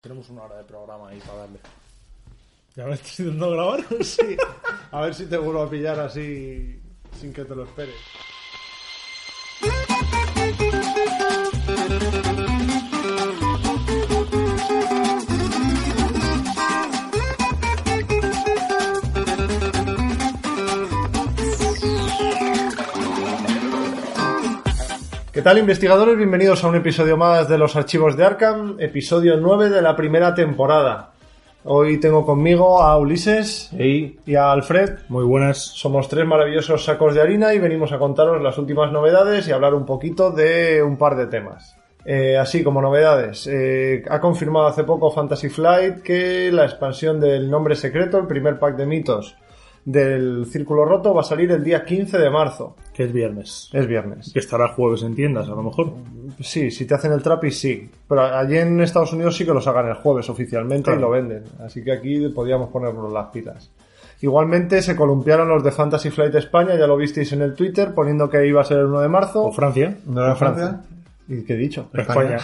Tenemos una hora de programa ahí para darle. ¿Ya me estás intentando grabar? Sí. A ver si te vuelvo a pillar así sin que te lo esperes. ¿Qué tal investigadores? Bienvenidos a un episodio más de los archivos de Arkham, episodio 9 de la primera temporada. Hoy tengo conmigo a Ulises y a Alfred. Muy buenas. Somos tres maravillosos sacos de harina y venimos a contaros las últimas novedades y hablar un poquito de un par de temas. Eh, así como novedades, eh, ha confirmado hace poco Fantasy Flight que la expansión del nombre secreto, el primer pack de mitos del Círculo Roto, va a salir el día 15 de marzo. Que es viernes. Es viernes. Que estará jueves en tiendas, a lo mejor. Sí, si te hacen el trapis, sí. Pero allí en Estados Unidos sí que lo sacan el jueves oficialmente Claro. y lo venden. Así que aquí podríamos ponernos las pilas. Igualmente se columpiaron los de Fantasy Flight España, ya lo visteis en el Twitter, poniendo que iba a ser el 1 de marzo. O Francia. ¿No era Francia? ¿Y qué he dicho? España.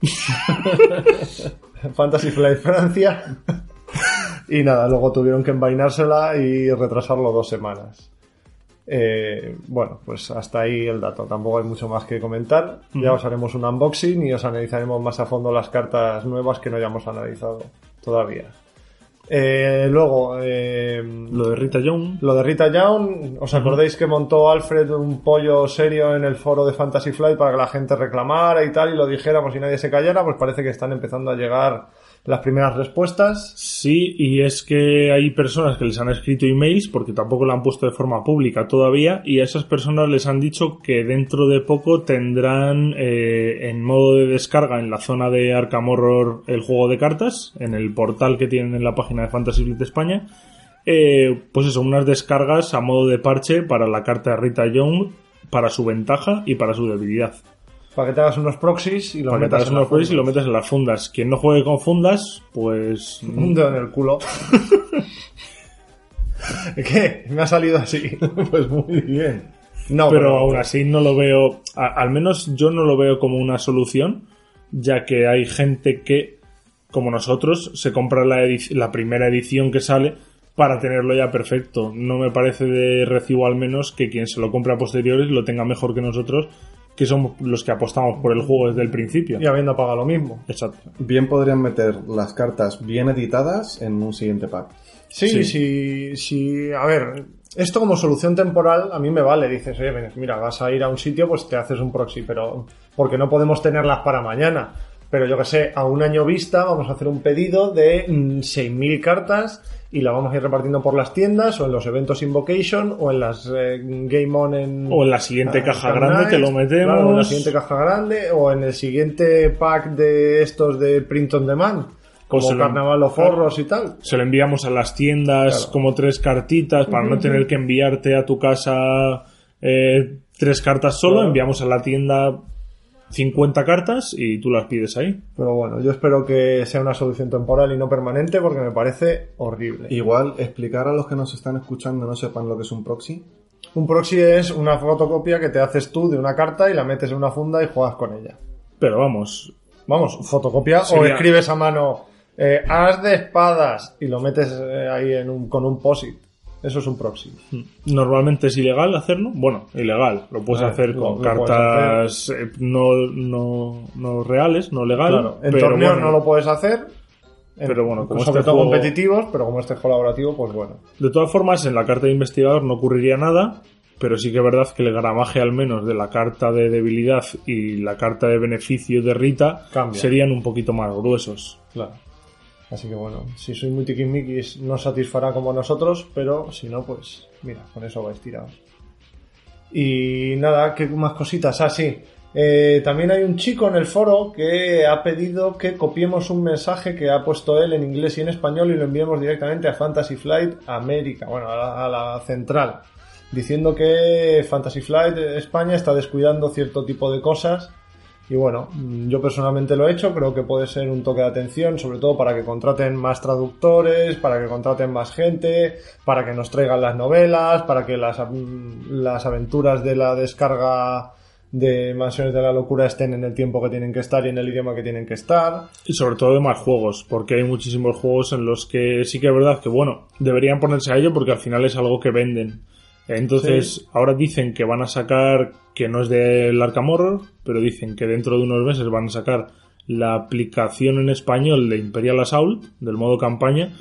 Fantasy Flight Francia. y nada, luego tuvieron que envainársela y retrasarlo dos semanas. Eh, bueno, pues hasta ahí el dato. Tampoco hay mucho más que comentar. Ya os haremos un unboxing y os analizaremos más a fondo las cartas nuevas que no hayamos analizado todavía. Eh, luego, eh, Lo de Rita Young. lo de Rita Young, ¿os acordáis que montó Alfred un pollo serio en el foro de Fantasy Flight para que la gente reclamara y tal y lo dijéramos y nadie se callara? Pues parece que están empezando a llegar las primeras respuestas. Sí, y es que hay personas que les han escrito emails porque tampoco lo han puesto de forma pública todavía y a esas personas les han dicho que dentro de poco tendrán eh, en modo de descarga en la zona de Arkham Horror el juego de cartas, en el portal que tienen en la página de Fantasy Fleet España. eh, pues eso, unas descargas a modo de parche para la carta de Rita Young, para su ventaja y para su debilidad. Para que te hagas unos proxies y los Para que te metas hagas en unos proxies y lo metes en las fundas. Quien no juegue con fundas, pues Un dedo en el culo. ¿Qué? Me ha salido así. Pues muy bien. No, pero aún así no lo veo, a- al menos yo no lo veo como una solución, ya que hay gente que, como nosotros, se compra la, la primera edición que sale para tenerlo ya perfecto. No me parece de recibo al menos que quien se lo compre a posteriores lo tenga mejor que nosotros, que somos los que apostamos por el juego desde el principio. Y habiendo pagado lo mismo. Exacto. Bien podrían meter las cartas bien editadas en un siguiente pack. Sí, Sí. sí, sí. A ver, esto como solución temporal a mí me vale. Dices, oye, mira, vas a ir a un sitio, pues te haces un proxy, pero porque no podemos tenerlas para mañana. Pero yo que sé, a un año vista vamos a hacer un pedido de mm, 6.000 cartas y la vamos a ir repartiendo por las tiendas o en los eventos Invocation o en las eh, Game On en... O en la siguiente Ah, caja grande te lo metemos. claro, en la siguiente caja grande o en el siguiente pack de estos de print on demand. Como Pues se lo- Carnaval o Forros y tal. se lo enviamos a las tiendas Claro. como tres cartitas para no tener que enviarte a tu casa eh, tres cartas solo, Claro. enviamos a la tienda 50 cartas y tú las pides ahí. Pero bueno, yo espero que sea una solución temporal y no permanente porque me parece horrible. Igual explicar a los que nos están escuchando no sepan lo que es un proxy. Un proxy es una fotocopia que te haces tú de una carta y la metes en una funda y juegas con ella. Pero vamos, Vamos, fotocopia o escribes a mano eh, as de espadas y lo metes eh, ahí en un, con un POSIT. Eso es un proxy. normalmente es ilegal hacerlo. Bueno, ilegal, lo puedes A ver, hacer con lo cartas eh, no, no, no reales, no legal. Claro, en torneos bueno, no lo puedes hacer. En- Pero bueno, como sobre este todo juego- competitivos, pero como este es colaborativo, pues bueno. De todas formas, en la carta de investigador no ocurriría nada, pero sí que es verdad que el gramaje al menos de la carta de debilidad y la carta de beneficio de Rita Cambia. serían un poquito más gruesos. Claro. Así que bueno, si soy muy no satisfará como nosotros, pero si no, pues mira, con eso vais tirados. Y nada, ¿qué más cositas? Ah, sí. Eh, también hay un chico en el foro que ha pedido que copiemos un mensaje que ha puesto él en inglés y en español y lo enviemos directamente a Fantasy Flight América, bueno, a la central, diciendo que Fantasy Flight España está descuidando cierto tipo de cosas. Y bueno, yo personalmente lo he hecho, creo que puede ser un toque de atención, sobre todo para que contraten más traductores, para que contraten más gente, para que nos traigan las novelas, para que las, mm, las aventuras de la descarga de Mansiones de la Locura estén en el tiempo que tienen que estar y en el idioma que tienen que estar. Y sobre todo de más juegos, porque hay muchísimos juegos en los que sí que es verdad que, bueno, deberían ponerse a ello porque al final es algo que venden. Entonces, ahora dicen que van a sacar, que no es del Arkham Horror, pero dicen que dentro de unos meses van a sacar la aplicación en español de Imperial Assault, del modo campaña,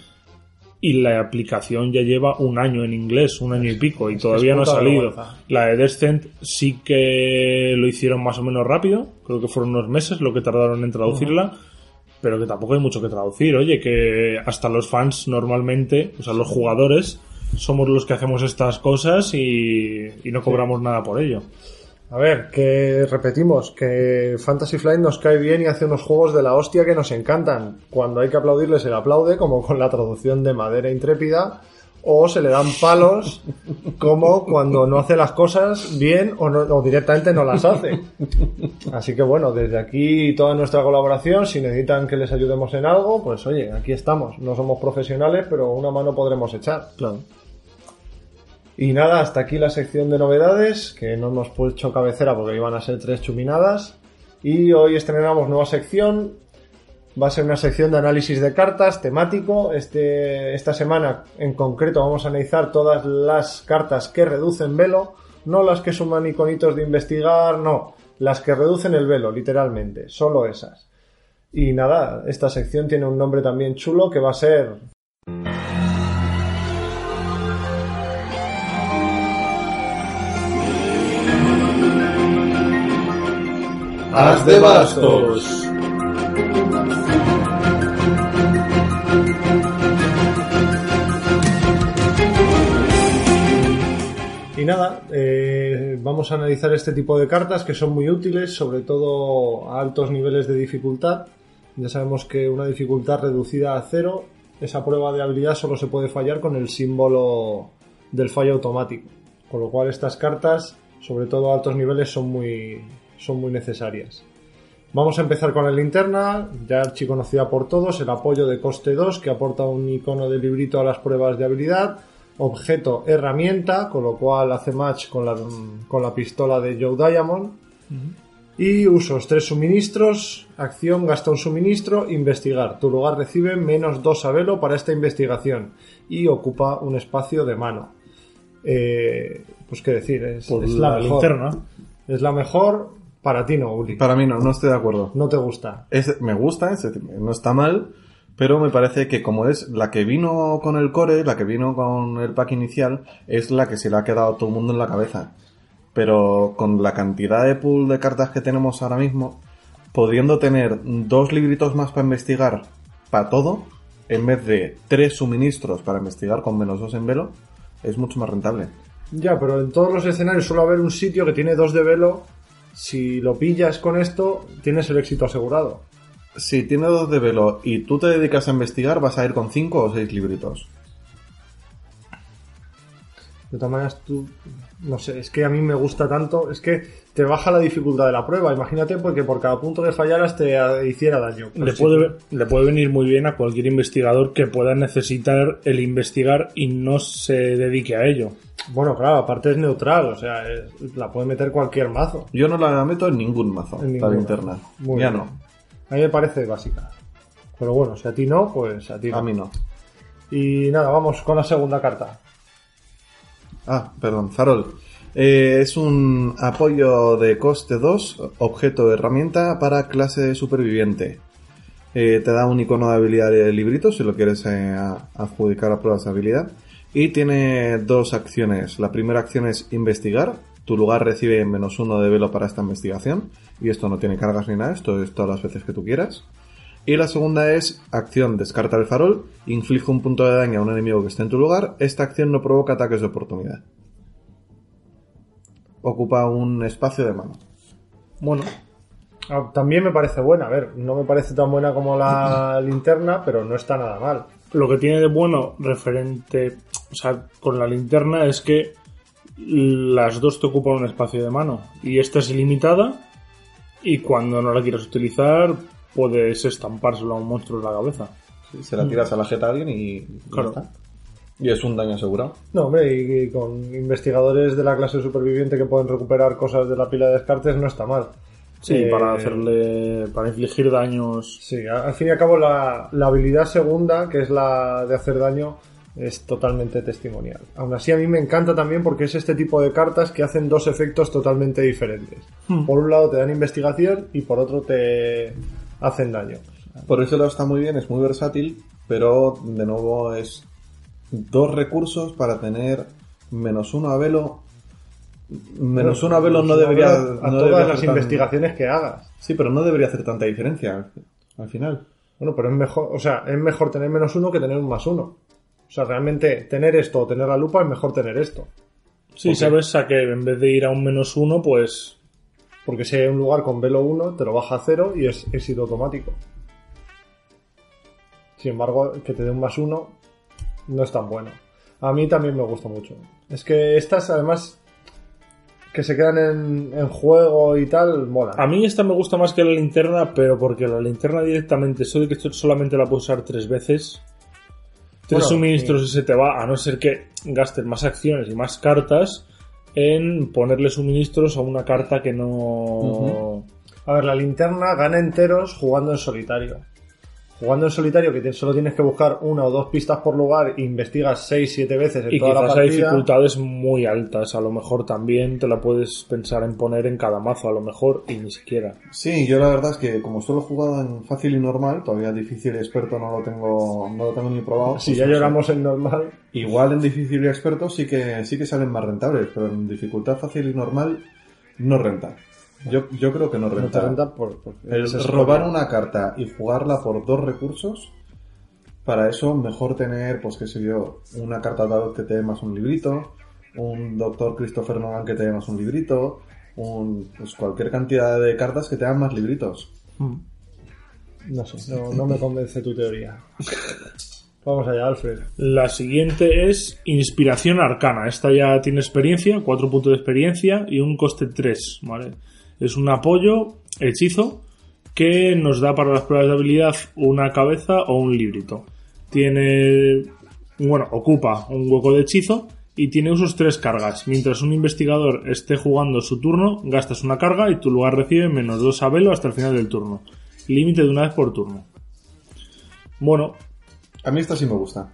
y la aplicación ya lleva un año en inglés, un año y pico, y Es todavía no ha salido. La de Descent sí que lo hicieron más o menos rápido, creo que fueron unos meses lo que tardaron en traducirla, pero que tampoco hay mucho que traducir. Oye, que hasta los fans normalmente, o sea, los jugadores, somos los que hacemos estas cosas y, y no cobramos nada por ello. A ver, que repetimos, que Fantasy Flight nos cae bien y hace unos juegos de la hostia que nos encantan. Cuando hay que aplaudirle se le aplaude, como con la traducción de Madera Intrépida, o se le dan palos, como cuando no hace las cosas bien o, no- o directamente no las hace. Así que bueno, desde aquí toda nuestra colaboración, si necesitan que les ayudemos en algo, pues oye, aquí estamos. No somos profesionales, pero una mano podremos echar. Claro. Y nada, hasta aquí la sección de novedades, que no hemos puesto cabecera porque iban a ser tres chuminadas. Y hoy estrenamos nueva sección. Va a ser una sección de análisis de cartas temático. Este, esta semana en concreto vamos a analizar todas las cartas que reducen velo, no las que suman iconitos de investigar, no, las que reducen el velo, literalmente, solo esas. Y nada, esta sección tiene un nombre también chulo que va a ser Haz de bastos. Y nada, eh, vamos a analizar este tipo de cartas que son muy útiles, sobre todo a altos niveles de dificultad. Ya sabemos que una dificultad reducida a cero, esa prueba de habilidad solo se puede fallar con el símbolo del fallo automático. Con lo cual estas cartas, sobre todo a altos niveles, son muy, son muy necesarias. Vamos a empezar con la linterna, ya archiconocida por todos, el apoyo de coste 2 que aporta un icono de librito a las pruebas de habilidad, objeto herramienta, con lo cual hace match con la, con la pistola de Joe Diamond. Y usos, tres suministros, acción, gasta un suministro, investigar. Tu lugar recibe menos dos a velo para esta investigación y ocupa un espacio de mano. Eh, pues qué decir, es, la, la mejor. linterna. Es la mejor para ti, no, Uli. Para mí no, no estoy de acuerdo. No te gusta. Es- me gusta, es no está mal, pero me parece que como es la que vino con el core, la que vino con el pack inicial, es la que se le ha quedado a todo el mundo en la cabeza. Pero con la cantidad de pool de cartas que tenemos ahora mismo, pudiendo tener dos libritos más para investigar para todo, en vez de tres suministros para investigar con menos dos en velo, es mucho más rentable. Ya, pero en todos los escenarios suele haber un sitio que tiene dos de velo. Si lo pillas con esto, tienes el éxito asegurado. Si tiene dos de velo y tú te dedicas a investigar, vas a ir con cinco o seis libritos. De todas maneras, tú, no sé, es que a mí me gusta tanto, es que te baja la dificultad de la prueba. Imagínate porque por cada punto que fallaras te hiciera daño. Le puede, le puede venir muy bien a cualquier investigador que pueda necesitar el investigar y no se dedique a ello. Bueno, claro, aparte es neutral, o sea, es- la puede meter cualquier mazo. Yo no la meto en ningún mazo, En la linterna. Muy ya bien. no, A mí me parece básica. Pero bueno, si a ti no, pues a ti no. a mí no. Y nada, vamos con la segunda carta. Ah, perdón, farol. Eh, es un apoyo de coste 2, objeto de herramienta para clase superviviente. Eh, te da un icono de habilidad de librito si lo quieres eh, adjudicar a pruebas de habilidad. Y tiene dos acciones. La primera acción es investigar. Tu lugar recibe menos uno de velo para esta investigación. Y esto no tiene cargas ni nada, esto es todas las veces que tú quieras. Y la segunda es acción descarta el farol, inflige un punto de daño a un enemigo que esté en tu lugar. Esta acción no provoca ataques de oportunidad. Ocupa un espacio de mano. Bueno, Ah, También me parece buena, a ver, no me parece tan buena como la linterna, pero no está nada mal. Lo que tiene de bueno referente, o sea, con la linterna es que las dos te ocupan un espacio de mano y esta es ilimitada y cuando no la quieras utilizar puedes estampárselo a un monstruo en la cabeza. Sí, se la tiras a la jeta a alguien y. ya Claro. está. Y es un daño asegurado. No, hombre, y, y con investigadores de la clase superviviente que pueden recuperar cosas de la pila de descartes no está mal. Sí, Eh, para hacerle, para infligir daños. Sí, al fin y al cabo la, la habilidad segunda, que es la de hacer daño, es totalmente testimonial. Aún así a mí me encanta también porque es este tipo de cartas que hacen dos efectos totalmente diferentes. Hmm. Por un lado te dan investigación y por otro te hacen daño. Por ese lado está muy bien, es muy versátil, pero de nuevo es dos recursos para tener menos uno a velo. Menos uno a velo no debería. A no todas debería las tan- investigaciones que hagas. Sí, pero no debería hacer tanta diferencia al final. Bueno, pero es mejor, o sea, es mejor tener menos uno que tener un más uno. O sea, realmente tener esto o tener la lupa es mejor tener esto. Sí, sabes a que en vez de ir a un menos uno, pues Porque si hay un lugar con velo 1, te lo baja a cero y es éxito automático. Sin embargo, que te dé un más uno no es tan bueno. A mí también me gusta mucho. Es que estas, además, que se quedan en, en juego y tal, mola. A mí esta me gusta más que la linterna, pero porque la linterna directamente, eso de que esto solamente la puedes usar tres veces, tres Bueno, suministros y se te va, a no ser que gastes más acciones y más cartas en ponerle suministros a una carta que no... A ver, la linterna gana enteros jugando en solitario. Jugando en solitario, que te- solo tienes que buscar una o dos pistas por lugar e investigas 6-7 veces en Y toda la quizás a partida. dificultades muy altas, a lo mejor también te la puedes pensar en poner en cada mazo, a lo mejor, y ni siquiera. Sí, yo la verdad es que como solo he jugado en fácil y normal, todavía difícil y experto no lo tengo, no lo tengo ni probado. Si pues ya no sé. lloramos en normal, Igual en difícil y experto sí que sí que salen más rentables, pero en dificultad fácil y normal no renta. Yo, yo creo que no no te renta. por, por- El es robar una carta y jugarla por dos recursos, para eso mejor tener, pues qué sé yo, una carta tarot que te dé más un librito, un doctor Christopher Nolan que te dé más un librito, un, pues cualquier cantidad de cartas que te dan más libritos. No sé, no, no me convence tu teoría. Vamos allá, Alfred. La siguiente es Inspiración Arcana. Esta ya tiene experiencia, 4 puntos de experiencia y un coste 3, ¿vale? Es un apoyo hechizo que nos da para las pruebas de habilidad una cabeza o un librito. Tiene, bueno, ocupa un hueco de hechizo y tiene usos tres cargas. Mientras un investigador esté jugando su turno, gastas una carga y tu lugar recibe menos 2 a velo hasta el final del turno. Límite de una vez por turno. Bueno, A mí esta sí me gusta.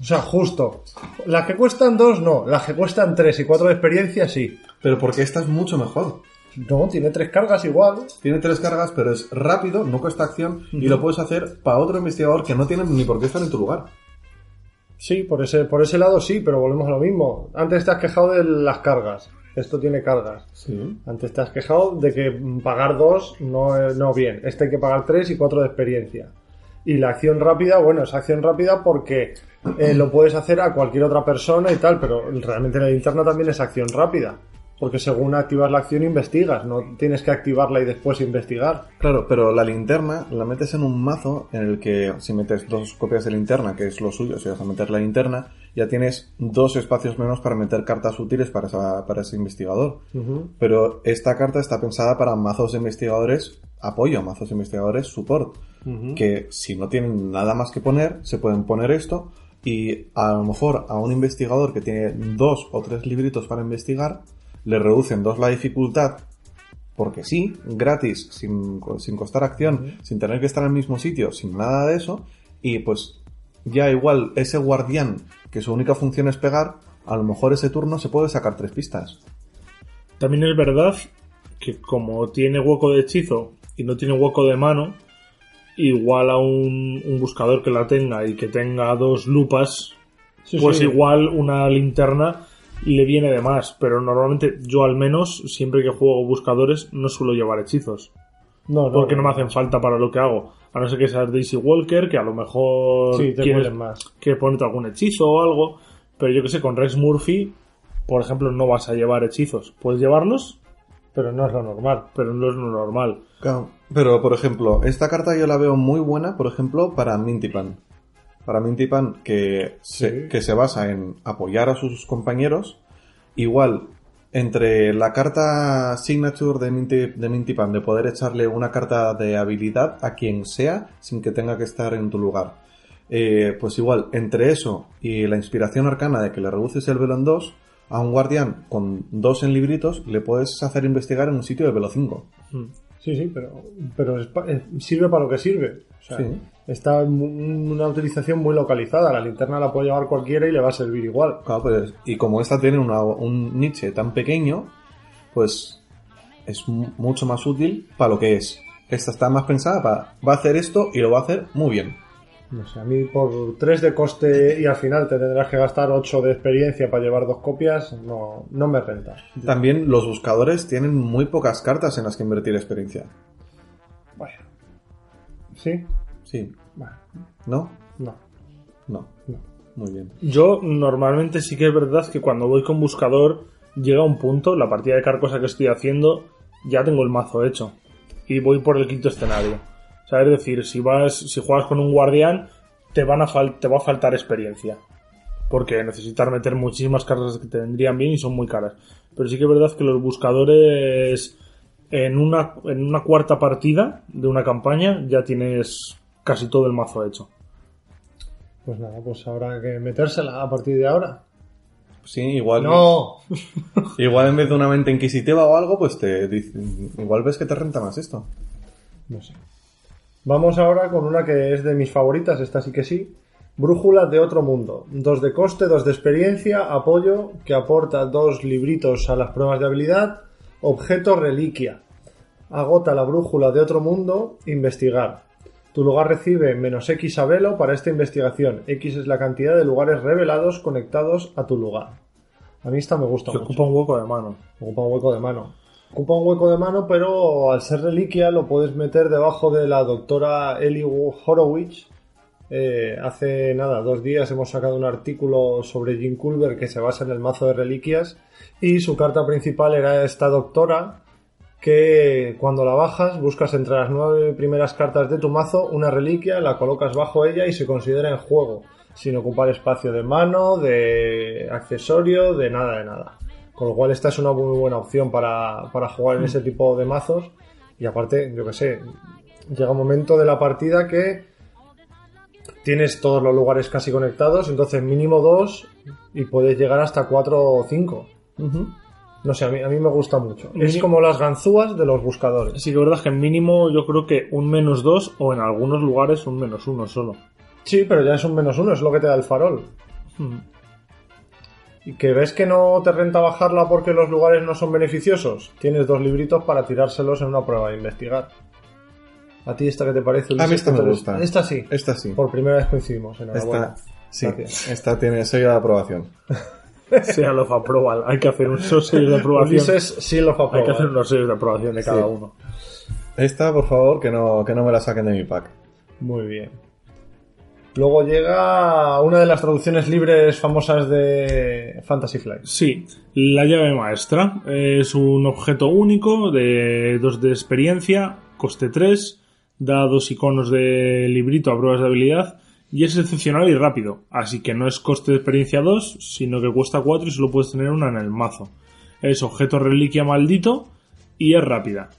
O sea, justo. Las que cuestan dos, no. Las que cuestan tres y cuatro de experiencia, sí. Pero porque esta es mucho mejor. No, tiene tres cargas igual. Tiene tres cargas, pero es rápido, no cuesta acción y lo puedes hacer para otro investigador que no tiene ni por qué estar en tu lugar. Sí, por ese, por ese lado sí, pero volvemos a lo mismo. Antes te has quejado de las cargas. Esto tiene cargas. Sí. Antes te has quejado de que pagar dos no, no bien. Este hay que pagar tres y cuatro de experiencia. Y la acción rápida, bueno, es acción rápida porque eh, lo puedes hacer a cualquier otra persona y tal, pero realmente la linterna también es acción rápida. Porque según activas la acción investigas, no tienes que activarla y después investigar. Claro, pero la linterna la metes en un mazo en el que si metes dos copias de linterna, que es lo suyo, si vas a meter la linterna, ya tienes dos espacios menos para meter cartas útiles para, esa- para ese investigador. Pero esta carta está pensada para mazos de investigadores apoyo, mazos de investigadores support, que si no tienen nada más que poner, se pueden poner esto y a lo mejor a un investigador que tiene dos o tres libritos para investigar, le reducen dos la dificultad porque sí, gratis, sin, sin costar acción, sin tener que estar en el mismo sitio, sin nada de eso, y pues ya igual ese guardián que su única función es pegar, a lo mejor ese turno se puede sacar tres pistas. También es verdad que como tiene hueco de hechizo y no tiene hueco de mano, igual a un, un buscador que la tenga y que tenga dos lupas, Sí, pues sí. igual una linterna le viene de más. Pero normalmente yo al menos, siempre que juego buscadores, no suelo llevar hechizos. No, no, Porque no me hacen falta para lo que hago. A no ser que seas Daisy Walker, que a lo mejor Sí, te quieres más. que ponerte algún hechizo o algo. Pero yo que sé, con Rex Murphy, por ejemplo, no vas a llevar hechizos. ¿Puedes llevarlos? Pero no es lo normal. pero no es lo normal. Claro, Pero, por ejemplo, esta carta yo la veo muy buena, por ejemplo, para Mintipan. Para Mintipan, que se, Sí. que se basa en apoyar a sus compañeros. Igual, entre la carta Signature de, Minty, de Mintipan, de poder echarle una carta de habilidad a quien sea, sin que tenga que estar en tu lugar. Eh, pues igual, entre eso y la inspiración arcana de que le reduces el velo en 2, a un guardián con dos en libritos le puedes hacer investigar en un sitio de velo 5. Mm. Sí, sí, pero, pero es eh, sirve para lo que sirve. O sea, Sí. Está en una utilización muy localizada. La linterna la puede llevar cualquiera y le va a servir igual. Claro, pues, y como esta tiene una- un niche tan pequeño, pues es mu- mucho más útil para lo que es. Esta está más pensada para, va a hacer esto y lo va a hacer muy bien. No sé, a mí por 3 de coste y al final te tendrás que gastar 8 de experiencia para llevar dos copias, no, no me renta. También los buscadores tienen muy pocas cartas en las que invertir experiencia. Bueno. ¿Sí? Sí. ¿No? no, No. no. Muy bien. Yo normalmente sí que es verdad que cuando voy con buscador llega un punto, la partida de carcosa que estoy haciendo, ya tengo el mazo hecho. Y voy por el quinto escenario. O sea, es decir, si vas, si juegas con un guardián, te van a fal- te va a faltar experiencia. Porque necesitar meter muchísimas cartas que te vendrían bien y son muy caras. Pero sí que es verdad que los buscadores en una, en una cuarta partida de una campaña ya tienes casi todo el mazo hecho. Pues nada, pues habrá que metérsela a partir de ahora. Sí, igual. ¡No! Igual en vez de una mente inquisitiva o algo, pues te dice- igual ves que te renta más esto. No sé. Vamos ahora con una que es de mis favoritas, esta sí que sí. Brújula de otro mundo. Dos de coste, dos de experiencia, apoyo, que aporta dos libritos a las pruebas de habilidad. Objeto reliquia. Agota la brújula de otro mundo, investigar. Tu lugar recibe menos X a velo para esta investigación. X es la cantidad de lugares revelados conectados a tu lugar. A mí esta me gusta mucho. ocupa un hueco de mano. Ocupa un hueco de mano. Ocupa un hueco de mano, pero al ser reliquia lo puedes meter debajo de la doctora Ellie Horowitz. Eh, hace nada, dos días hemos sacado un artículo sobre Jim Culver que se basa en el mazo de reliquias y su carta principal era esta doctora que cuando la bajas buscas entre las nueve primeras cartas de tu mazo una reliquia, la colocas bajo ella y se considera en juego, sin ocupar espacio de mano, de accesorio, de nada de nada. Con lo cual esta es una muy buena opción para, para jugar en ese tipo de mazos. Y aparte, yo que sé, llega un momento de la partida que tienes todos los lugares casi conectados, entonces mínimo dos y puedes llegar hasta cuatro o cinco. No sé, a mí, a mí me gusta mucho. Es como las ganzúas de los buscadores. Sí que es verdad que en mínimo yo creo que un menos dos o en algunos lugares un menos uno solo. Sí, pero ya es un menos uno, es lo que te da el farol. Mm. ¿Y que ves que no te renta bajarla porque los lugares no son beneficiosos? Tienes dos libritos para tirárselos en una prueba de investigar. ¿A ti esta qué te parece? A mí esta me ¿Qué te- gusta. Esta sí. Esta sí. Por primera vez coincidimos. Enhorabuena. Esta, sí. Gracias. Esta tiene sello de aprobación. Sea los aprueba. Hay que hacer unos sellos de aprobación. Ulises sí los va a Hay que hacer unos sellos de aprobación de cada Sí. uno. Esta, por favor, que no, que no me la saquen de mi pack. Muy bien. Luego llega una de las traducciones libres famosas de Fantasy Flight. Sí, la llave maestra es un objeto único de 2 de experiencia, coste 3, da dos iconos de librito a pruebas de habilidad y es excepcional y rápido, así que no es coste de experiencia 2, sino que cuesta 4 y solo puedes tener una en el mazo. Es objeto reliquia maldito y es rápida.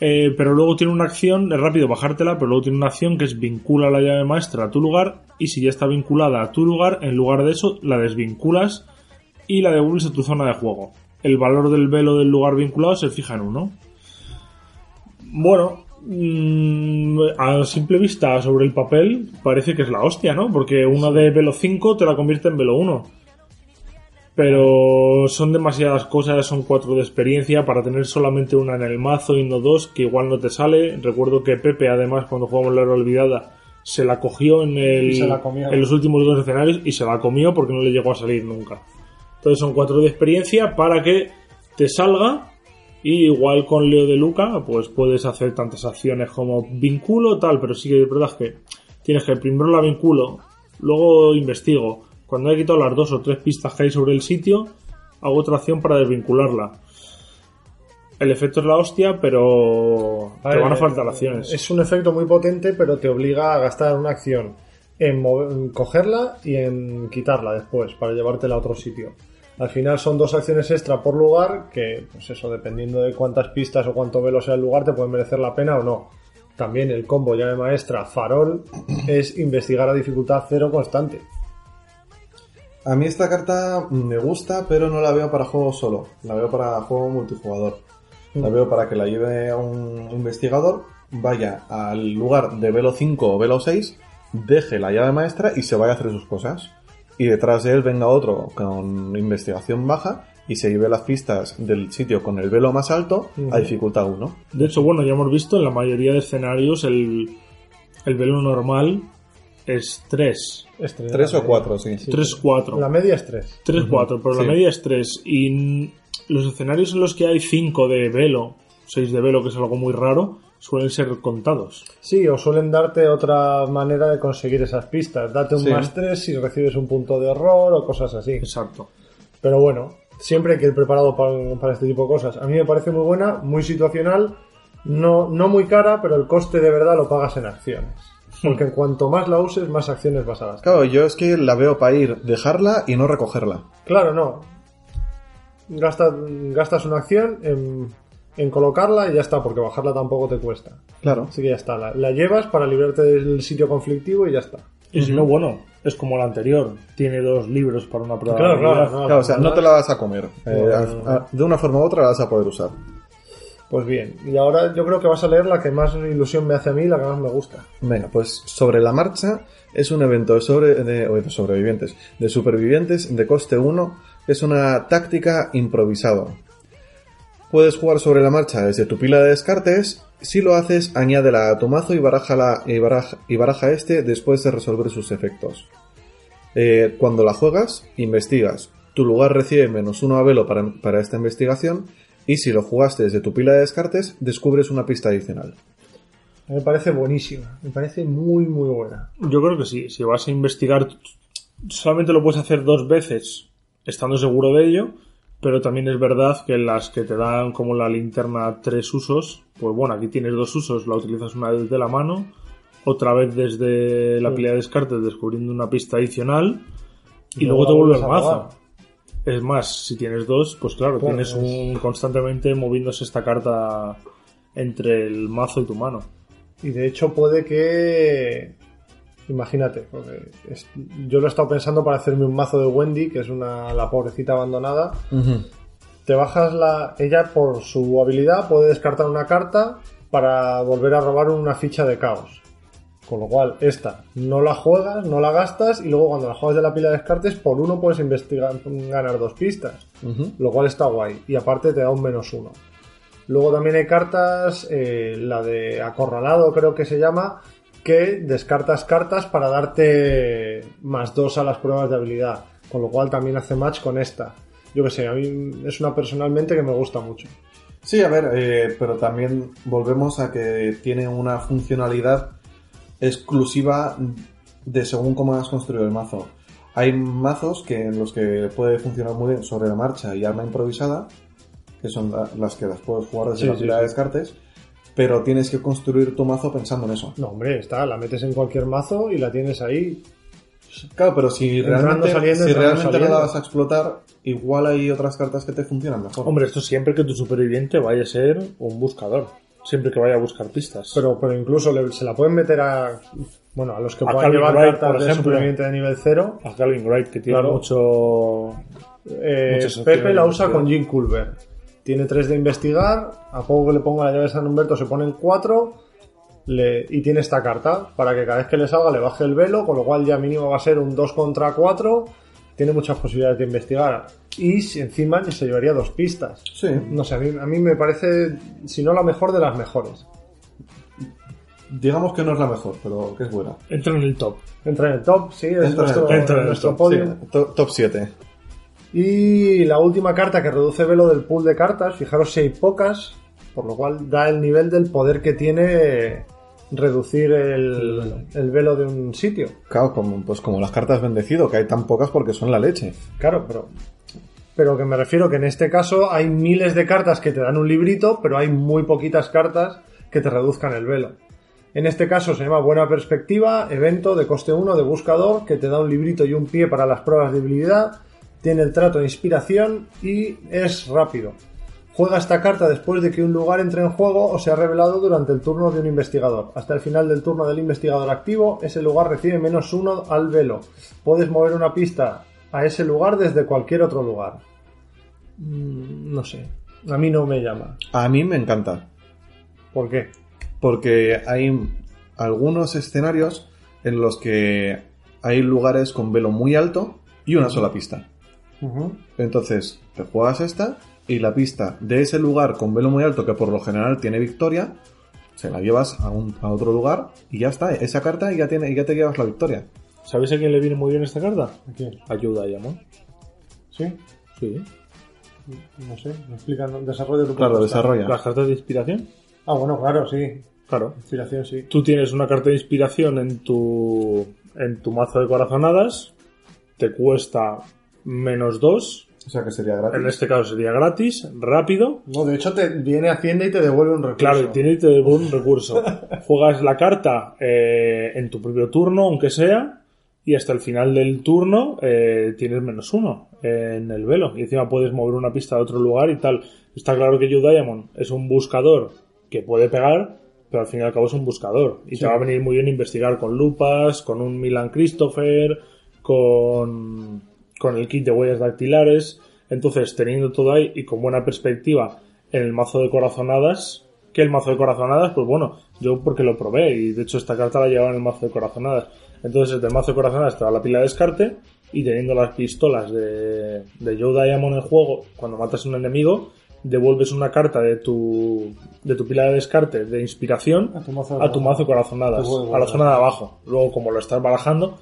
Eh, pero luego tiene una acción, es rápido bajártela, pero luego tiene una acción que es vincula la llave maestra a tu lugar y si ya está vinculada a tu lugar, en lugar de eso la desvinculas y la devuelves a tu zona de juego. El valor del velo del lugar vinculado se fija en uno. Bueno, a simple vista sobre el papel parece que es la hostia, ¿no? Porque una de velo 5 te la convierte en velo 1. Pero son demasiadas cosas, son cuatro de experiencia para tener solamente una en el mazo y no dos, que igual no te sale. Recuerdo que Pepe, además, cuando jugamos la olvidada, se la cogió en, el, la en los últimos dos escenarios y se la comió porque no le llegó a salir nunca. Entonces son cuatro de experiencia para que te salga y igual con Leo de Luca pues puedes hacer tantas acciones como vinculo tal, pero sí que es verdad que tienes que primero la vinculo, luego investigo. Cuando he quitado las dos o tres pistas que hay sobre el sitio, hago otra acción para desvincularla. el efecto es la hostia, pero te van a faltar eh, acciones. Es un efecto muy potente, pero te obliga a gastar una acción en, mover- en cogerla y en quitarla después para llevártela a otro sitio. Al final son dos acciones extra por lugar que, pues eso, dependiendo de cuántas pistas o cuánto velo sea el lugar, te puede merecer la pena o no. También el combo llave maestra farol es investigar a dificultad cero constante. A mí esta carta me gusta, pero no la veo para juego solo. La veo para juego multijugador. La veo para que la lleve a un investigador, vaya al lugar de velo 5 o velo 6, deje la llave maestra y se vaya a hacer sus cosas. Y detrás de él venga otro con investigación baja y se lleve las pistas del sitio con el velo más alto a Ujú. dificultad 1. De hecho, bueno, ya hemos visto en la mayoría de escenarios el, el velo normal es 3. Es tres, 3 la o media. 4, sí. Sí, 3, sí. 4. La media es 3. 3, 4, pero sí. la media es 3. Y los escenarios en los que hay 5 de velo, 6 de velo, que es algo muy raro, suelen ser contados. Sí, o suelen darte otra manera de conseguir esas pistas. Date un Sí. más 3 si recibes un punto de error o cosas así. Exacto. Pero bueno, siempre hay que ir preparado para, para este tipo de cosas. A mí me parece muy buena, muy situacional, no, no muy cara, pero el coste de verdad lo pagas en acciones. Porque en cuanto más la uses, más acciones vas a gastar. Claro, yo es que la veo para ir, dejarla y no recogerla. Claro, no. Gastas, gastas una acción en, en colocarla y ya está, porque bajarla tampoco te cuesta. Claro. Así que ya está. La, la llevas para librarte del sitio conflictivo y ya está. Y si no, bueno, es como la anterior. Tiene dos libros para una prueba Claro, de claro, no. Claro, o sea, no te la vas a comer. Eh, Bueno. a- a- de una forma u otra la vas a poder usar. Pues bien, y ahora yo creo que vas a leer la que más ilusión me hace a mí y la que más me gusta. Venga, pues sobre la marcha es un evento de, sobre, de, o de sobrevivientes, de supervivientes de coste 1, es una táctica improvisado. Puedes jugar sobre la marcha desde tu pila de descartes, si lo haces añádela a tu mazo y baraja, y baraja, y baraja este después de resolver sus efectos. Eh, cuando la juegas, investigas. Tu lugar recibe menos uno a velo para, para esta investigación y si lo jugaste desde tu pila de descartes, descubres una pista adicional. Me parece buenísima, me parece muy muy buena. Yo creo que sí. Si vas a investigar, solamente lo puedes hacer dos veces, estando seguro de ello. Pero también es verdad que las que te dan como la linterna tres usos, pues bueno, aquí tienes dos usos, la utilizas una vez de la mano, otra vez desde la Sí. pila de descartes descubriendo una pista adicional y, Y luego te vuelves mazo. Es más, si tienes dos, pues claro, Claro, tienes es- un constantemente moviéndose esta carta entre el mazo y tu mano. Y de hecho puede que... Imagínate, porque es- yo lo he estado pensando para hacerme un mazo de Wendy, que es una la pobrecita abandonada. Te bajas la... Ella por su habilidad puede descartar una carta para volver a robar una ficha de caos. Con lo cual, esta no la juegas, no la gastas y luego cuando la juegas de la pila de descartes, por uno puedes investigar, ganar dos pistas. Lo cual está guay. Y aparte te da un menos uno. Luego también hay cartas, eh, la de acorralado creo que se llama, que descartas cartas para darte más dos a las pruebas de habilidad. Con lo cual también hace match con esta. Yo que sé, a mí es una personalmente que me gusta mucho. Sí, a ver, eh, pero también volvemos a que tiene una funcionalidad exclusiva de según cómo has construido el mazo. Hay mazos que en los que puede funcionar muy bien sobre la marcha y arma improvisada, que son la- las que las puedes jugar desde Sí, la sí, pila de descartes, pero tienes que construir tu mazo pensando en eso. No, hombre, está, la metes en cualquier mazo y la tienes ahí. Claro, pero si Entrando, realmente, saliendo, si realmente saliendo. la vas a explotar, igual hay otras cartas que te funcionan mejor. Hombre, esto siempre que tu superviviente vaya a ser un buscador. Siempre que vaya a buscar pistas. Pero, pero incluso le- se la pueden meter a. Bueno, a los que A puedan Calvin llevar Wright, cartas por de ejemplo. superviviente de nivel cero. a Calvin Wright, que tiene Claro. mucho. Eh, Pepe la usa con Jim Culver. Tiene 3 de investigar. A poco que le ponga la llave de San Humberto se ponen 4. y tiene esta carta para que cada vez que le salga le baje el velo. Con lo cual ya mínimo va a ser un 2 contra 4. Tiene muchas posibilidades de investigar. Y si encima se llevaría dos pistas. Sí. No sé, a mí, a mí me parece, si no la mejor de las mejores. Digamos que no es la mejor, pero que es buena. Entra en el top. Entra en el top, sí, es Entra en el nuestro, entra en el nuestro top, podio. Sí, top 7. Y la última carta que reduce velo del pool de cartas, fijaros si hay pocas, por lo cual da el nivel del poder que tiene reducir el, el velo de un sitio. Claro, como, pues como las cartas bendecido, que hay tan pocas porque son la leche. Claro, pero pero que me refiero que en este caso hay miles de cartas que te dan un librito, pero hay muy poquitas cartas que te reduzcan el velo. En este caso se llama Buena Perspectiva, evento de coste 1 de buscador, que te da un librito y un pie para las pruebas de habilidad, tiene el trato de inspiración y es rápido. Juega esta carta después de que un lugar entre en juego o sea revelado durante el turno de un investigador. Hasta el final del turno del investigador activo, ese lugar recibe menos uno al velo. Puedes mover una pista a ese lugar desde cualquier otro lugar. Mm, no sé. A mí no me llama. A mí me encanta. ¿Por qué? Porque hay algunos escenarios en los que hay lugares con velo muy alto y una sola pista. Entonces, te juegas esta y la pista de ese lugar con velo muy alto, que por lo general tiene victoria, se la llevas a, un- a otro lugar y ya está. Esa carta y ya, tiene, y ya te llevas la victoria. ¿Sabéis a quién le viene muy bien esta carta? ¿A quién? Ayuda a Diamond. ¿Sí? Sí. No sé. Me explican. Desarrollo tu Claro, desarrolla. Las cartas de inspiración. Ah, bueno, claro, sí. Claro. Inspiración, sí. Tú tienes una carta de inspiración en tu, en tu mazo de corazonadas. Te cuesta menos 2. O sea que sería gratis. En este caso sería gratis, rápido. No, de hecho te viene Hacienda y te devuelve un recurso. Claro, tiene y te devuelve un recurso. Juegas la carta eh, en tu propio turno, aunque sea, y hasta el final del turno eh, tienes menos uno en el velo. Y encima puedes mover una pista a otro lugar y tal. Está claro que You Diamond es un buscador que puede pegar, pero al fin y al cabo es un buscador. Y Sí. te va a venir muy bien investigar con lupas, con un Milan Christopher, con, con el kit de huellas dactilares. Entonces, teniendo todo ahí y con buena perspectiva en el mazo de corazonadas, que el mazo de corazonadas, pues bueno, yo porque lo probé y de hecho esta carta la llevaba en el mazo de corazonadas. Entonces, del mazo de corazonadas da la pila de descarte y teniendo las pistolas de, de Joe Diamond en juego, cuando matas a un enemigo, devuelves una carta de tu, de tu pila de descarte de inspiración A tu mazo de a tu mazo de corazonadas, a la zona de abajo. Luego, como lo estás barajando,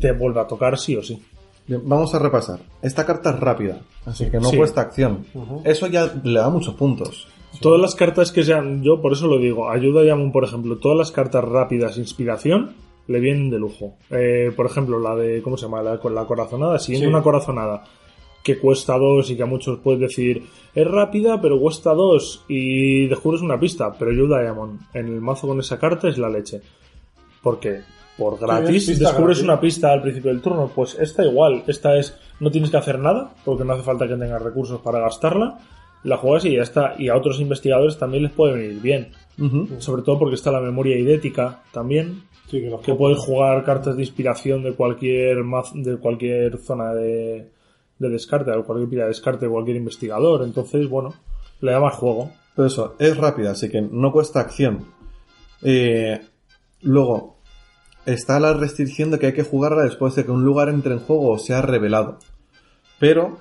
te vuelve a tocar sí o sí. Bien, vamos a repasar. Esta carta es rápida, así que no Sí. cuesta acción. Eso ya le da muchos puntos. Todas las cartas que sean, yo por eso lo digo, ayuda a Yamun, por ejemplo, todas las cartas rápidas, inspiración, le vienen de lujo. Eh, por ejemplo, la de, ¿cómo se llama? La, con la corazonada, siguiendo Sí. una corazonada que cuesta dos y que a muchos puedes decir, es rápida, pero cuesta dos y descubres una pista, pero ayuda a Diamond en el mazo con esa carta es la leche. Porque por gratis descubres gratis. una pista al principio del turno, pues esta igual, esta es, no tienes que hacer nada, porque no hace falta que tengas recursos para gastarla, la juegas y ya está. Y a otros investigadores también les puede venir bien. Sobre todo porque está la memoria idética también, Sí, que puedes jugar cartas de inspiración de cualquier de cualquier zona de, de descarte, o cualquier pila de descarte de cualquier investigador. Entonces, bueno, le da más juego. Pero eso, es rápida, así que no cuesta acción. Eh, luego, está la restricción de que hay que jugarla después de que un lugar entre en juego o sea revelado. Pero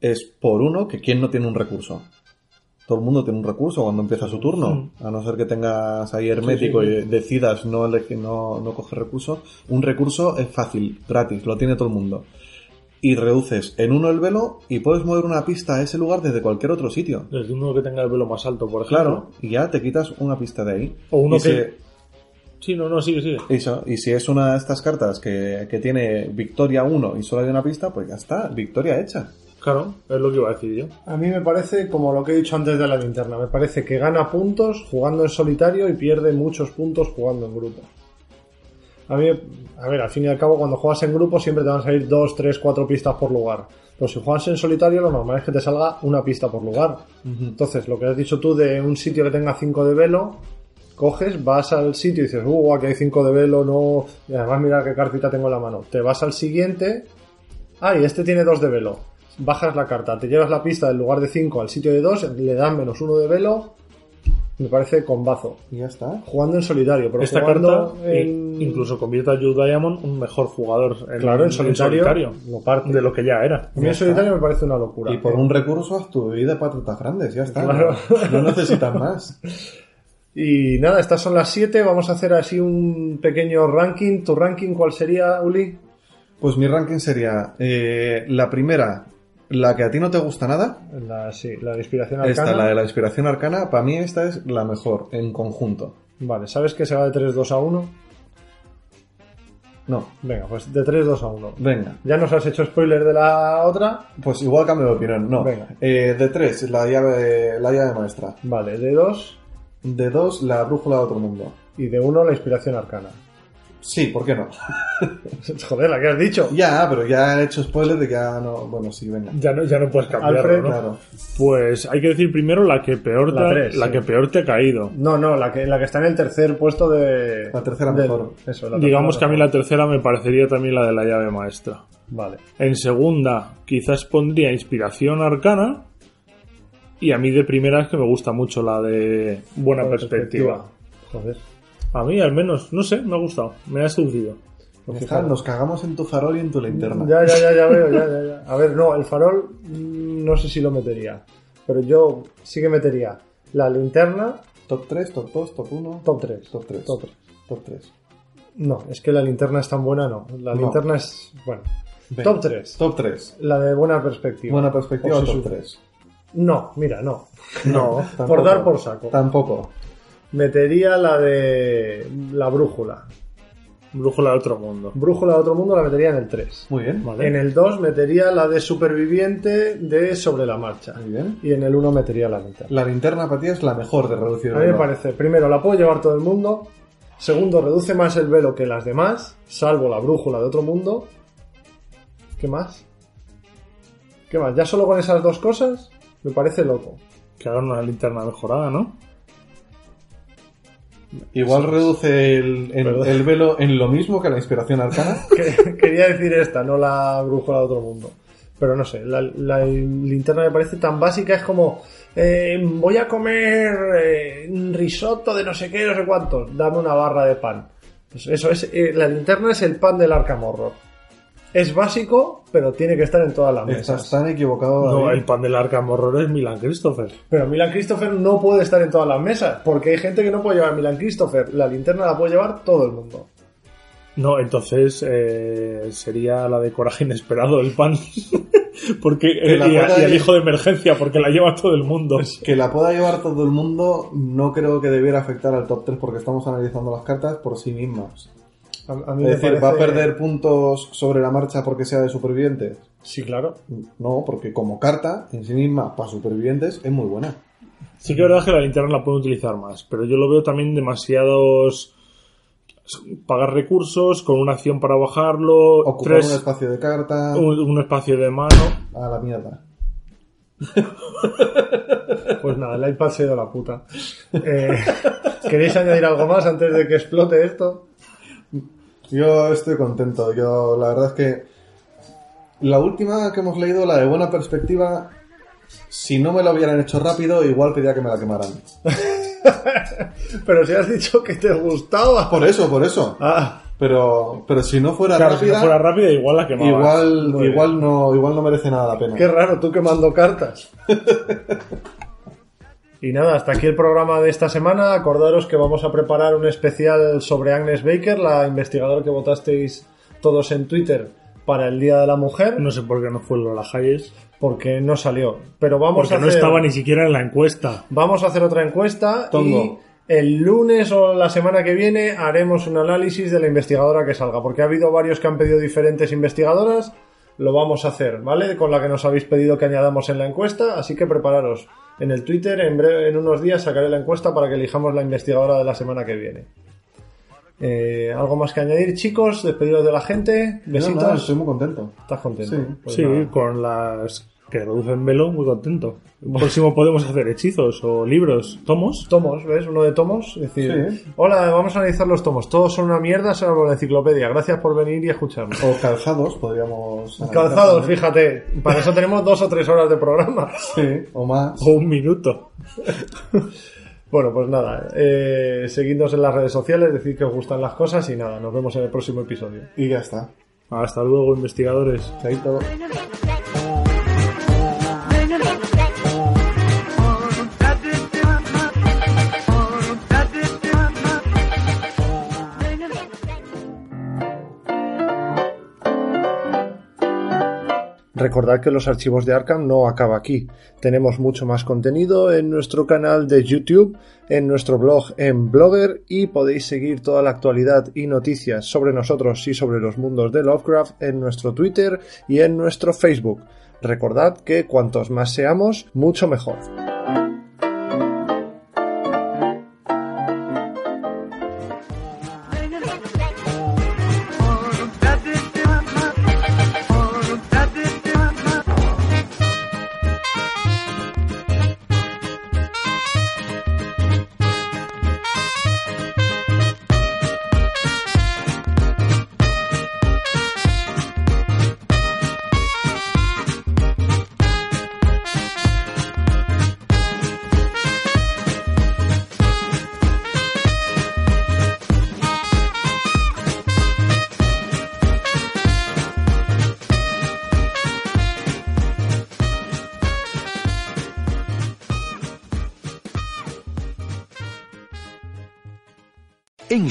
es por uno que quien no tiene un recurso. Todo el mundo tiene un recurso cuando empieza su turno. A no ser que tengas ahí hermético Sí, sí, y decidas no, no, no coger recurso. Un recurso es fácil, gratis, lo tiene todo el mundo. Y reduces en uno el velo y puedes mover una pista a ese lugar desde cualquier otro sitio. Desde uno que tenga el velo más alto, por ejemplo. Claro, y ya te quitas una pista de ahí. O uno y que- Sí, no, no, sigue, sigue. Eso, y si es una de estas cartas que, que tiene victoria 1 y solo hay una pista, pues ya está, victoria hecha. Claro, es lo que iba a decir yo. A mí me parece, como lo que he dicho antes de la linterna, me parece que gana puntos jugando en solitario y pierde muchos puntos jugando en grupo. A mí, a ver, al fin y al cabo, cuando juegas en grupo siempre te van a salir 2, 3, 4 pistas por lugar. Pero si juegas en solitario, lo normal es que te salga una pista por lugar. Entonces, lo que has dicho tú de un sitio que tenga 5 de velo, coges, vas al sitio y dices, uh, aquí hay 5 de velo, no. Y además, mira qué cartita tengo en la mano. Te vas al siguiente, ah, y este tiene 2 de velo. Bajas la carta, te llevas la pista del lugar de 5 al sitio de 2, le dan menos 1 de velo. Me parece combazo. Y ya está. Jugando en solitario, pero Esta jugando carta en... incluso convierte a Joe Diamond un mejor jugador en, Claro, en solitario, lo parte. de lo que ya era. A mí en solitario me parece una locura. Y por un recurso haz tu de patatas grandes, ya está. Claro. No necesitas más. Y nada, estas son las 7. Vamos a hacer así un pequeño ranking. ¿Tu ranking cuál sería, Uli? Pues mi ranking sería eh, la primera, la que a ti no te gusta nada. La, sí, la de inspiración arcana. Esta, la de la inspiración arcana, para mí esta es la mejor en conjunto. Vale, ¿sabes que se va de 3-2 a 1? No. Venga, pues de 3, 2 a 1. Venga. Ya nos has hecho spoiler de la otra. Pues igual cambio de opinión. No. Venga. Eh, de 3, la llave, la llave maestra. Vale, de 2 De 2, la brújula de otro mundo. y de 1 la inspiración arcana. Sí, ¿por qué no? Joder, la que has dicho. Ya, pero ya he hecho spoiler de que ya no. Bueno, sí, venga. Ya no, ya no puedes cambiarlo, Alfred, ¿no? Claro. Pues hay que decir primero la que peor, La te, tres, la sí. que peor te ha caído. No, no, la que, la que está en el tercer puesto de. La tercera mejor. Eso, la Digamos que tercera a mí la tercera me parecería también la de la llave maestra. Vale. En segunda, quizás pondría inspiración arcana. Y a mí de primera es que me gusta mucho la de buena Buena perspectiva. Joder. A mí al menos, no sé, me ha gustado. Me ha seducido. Está, nos cagamos en tu farol y en tu linterna. Ya, ya, ya, ya veo, ya, ya, ya. A ver, no, el farol mm, no sé si lo metería. Pero yo sí que metería la linterna, Top 3, top 2, top 1. top 3. Top 3. Top 3. Top 3. No, es que la linterna es tan buena, no. La No. linterna es. Bueno. Venga. Top 3. Top 3. La de buena perspectiva. Buena perspectiva, O top sí. 3. No, mira, no. No, Por dar por saco. Tampoco. Metería la de. La brújula. brújula de otro mundo. Brújula de otro mundo la metería en el 3. Muy bien. Vale. En el 2 metería la de superviviente de sobre la marcha. Muy bien. Y en el 1 metería la linterna. La linterna para ti es la mejor de reducir A mí me parece, primero, la puedo llevar todo el mundo. Segundo, reduce más el velo que las demás, salvo la brújula de otro mundo. ¿Qué más? ¿Qué más? Ya solo con esas dos cosas me parece loco. Que hagan una linterna mejorada, ¿no? Igual reduce el, velo en lo mismo que la inspiración arcana. Que- Quería decir esta, no la brújula de otro mundo. Pero no sé, la, la linterna me parece tan básica, es como, eh, voy a comer eh, un risotto de no sé qué, no sé cuánto, dame una barra de pan. Pues eso es, eh, la linterna es el pan del Arkham Horror. Es básico, pero tiene que estar en todas las Estás mesas. tan equivocado. No, el pan del Arkham Horror es Milan Christopher. Pero Milan Christopher no puede estar en todas las mesas, porque hay gente que no puede llevar Milan Christopher. La linterna la puede llevar todo el mundo. No, entonces eh, sería la de coraje inesperado, el pan. porque Que la y, a- y el hijo de emergencia, porque la lleva todo el mundo. Que la pueda llevar todo el mundo no creo que debiera afectar al top 3 porque estamos analizando las cartas por sí mismas. A, a mí Es me decir, ¿va a perder puntos sobre la marcha porque sea de supervivientes? Sí, claro. No, porque como carta en sí misma para supervivientes es muy buena. Sí que es verdad que la linterna la pueden utilizar más, pero yo lo veo también demasiados pagar recursos con una acción para bajarlo, Ocupar tres, un espacio de carta un, un espacio de mano. a la mierda. Pues nada, el iPad se ha ido a la puta. Eh, ¿Queréis añadir algo más antes de que explote esto? Yo estoy contento. Yo la verdad es que la última que hemos leído, la de buena perspectiva, si no me lo hubieran hecho rápido, igual pedía que me la quemaran. Pero si has dicho que te gustaba. Por eso, por eso. Ah, Pero, pero si no fuera Claro, si rápida, no fuera rápida, igual la quemaba. igual, Muy bien. igual no, igual no merece nada la pena. qué raro, tú quemando cartas. Y nada, hasta aquí el programa de esta semana. Acordaros que vamos a preparar un especial sobre Agnes Baker, la investigadora que votasteis todos en Twitter para el Día de la Mujer, No sé por qué no fue Lola Hayes. porque no salió. Pero vamos Porque a no hacer... estaba ni siquiera en la encuesta. Vamos a hacer otra encuesta Tongo. y el lunes o la semana que viene haremos un análisis de la investigadora que salga, porque ha habido varios que han pedido diferentes investigadoras. Lo vamos a hacer, ¿vale? Con la que nos habéis pedido que añadamos en la encuesta, así que prepararos. En el Twitter, en, breve, en unos días, sacaré la encuesta para que elijamos la investigadora de la semana que viene. Eh, ¿Algo más que añadir, chicos? Despedidos de la gente. No, Besitos. nada, estoy muy contento. ¿Estás contento? Sí. Pues sí, con las que reducen velo, muy contento. El próximo podemos hacer hechizos o libros, tomos. Tomos, ¿ves? Uno de tomos. Es decir, Sí. hola, vamos a analizar los tomos. Todos son una mierda, salvo la enciclopedia. Gracias por venir y escucharnos. O calzados, podríamos. Calzados, también. fíjate. Para eso tenemos dos o tres horas de programa. Sí, o más. O un minuto. Bueno, pues nada. Eh, seguidnos en las redes sociales, decid que os gustan las cosas y nada. Nos vemos en el próximo episodio. Y ya está. Hasta luego, investigadores. Chaito. Recordad que los archivos de Arkham no acaba aquí. Tenemos mucho más contenido en nuestro canal de YouTube, en nuestro blog en Blogger y podéis seguir toda la actualidad y noticias sobre nosotros y sobre los mundos de Lovecraft en nuestro Twitter y en nuestro Facebook. Recordad que cuantos más seamos, mucho mejor.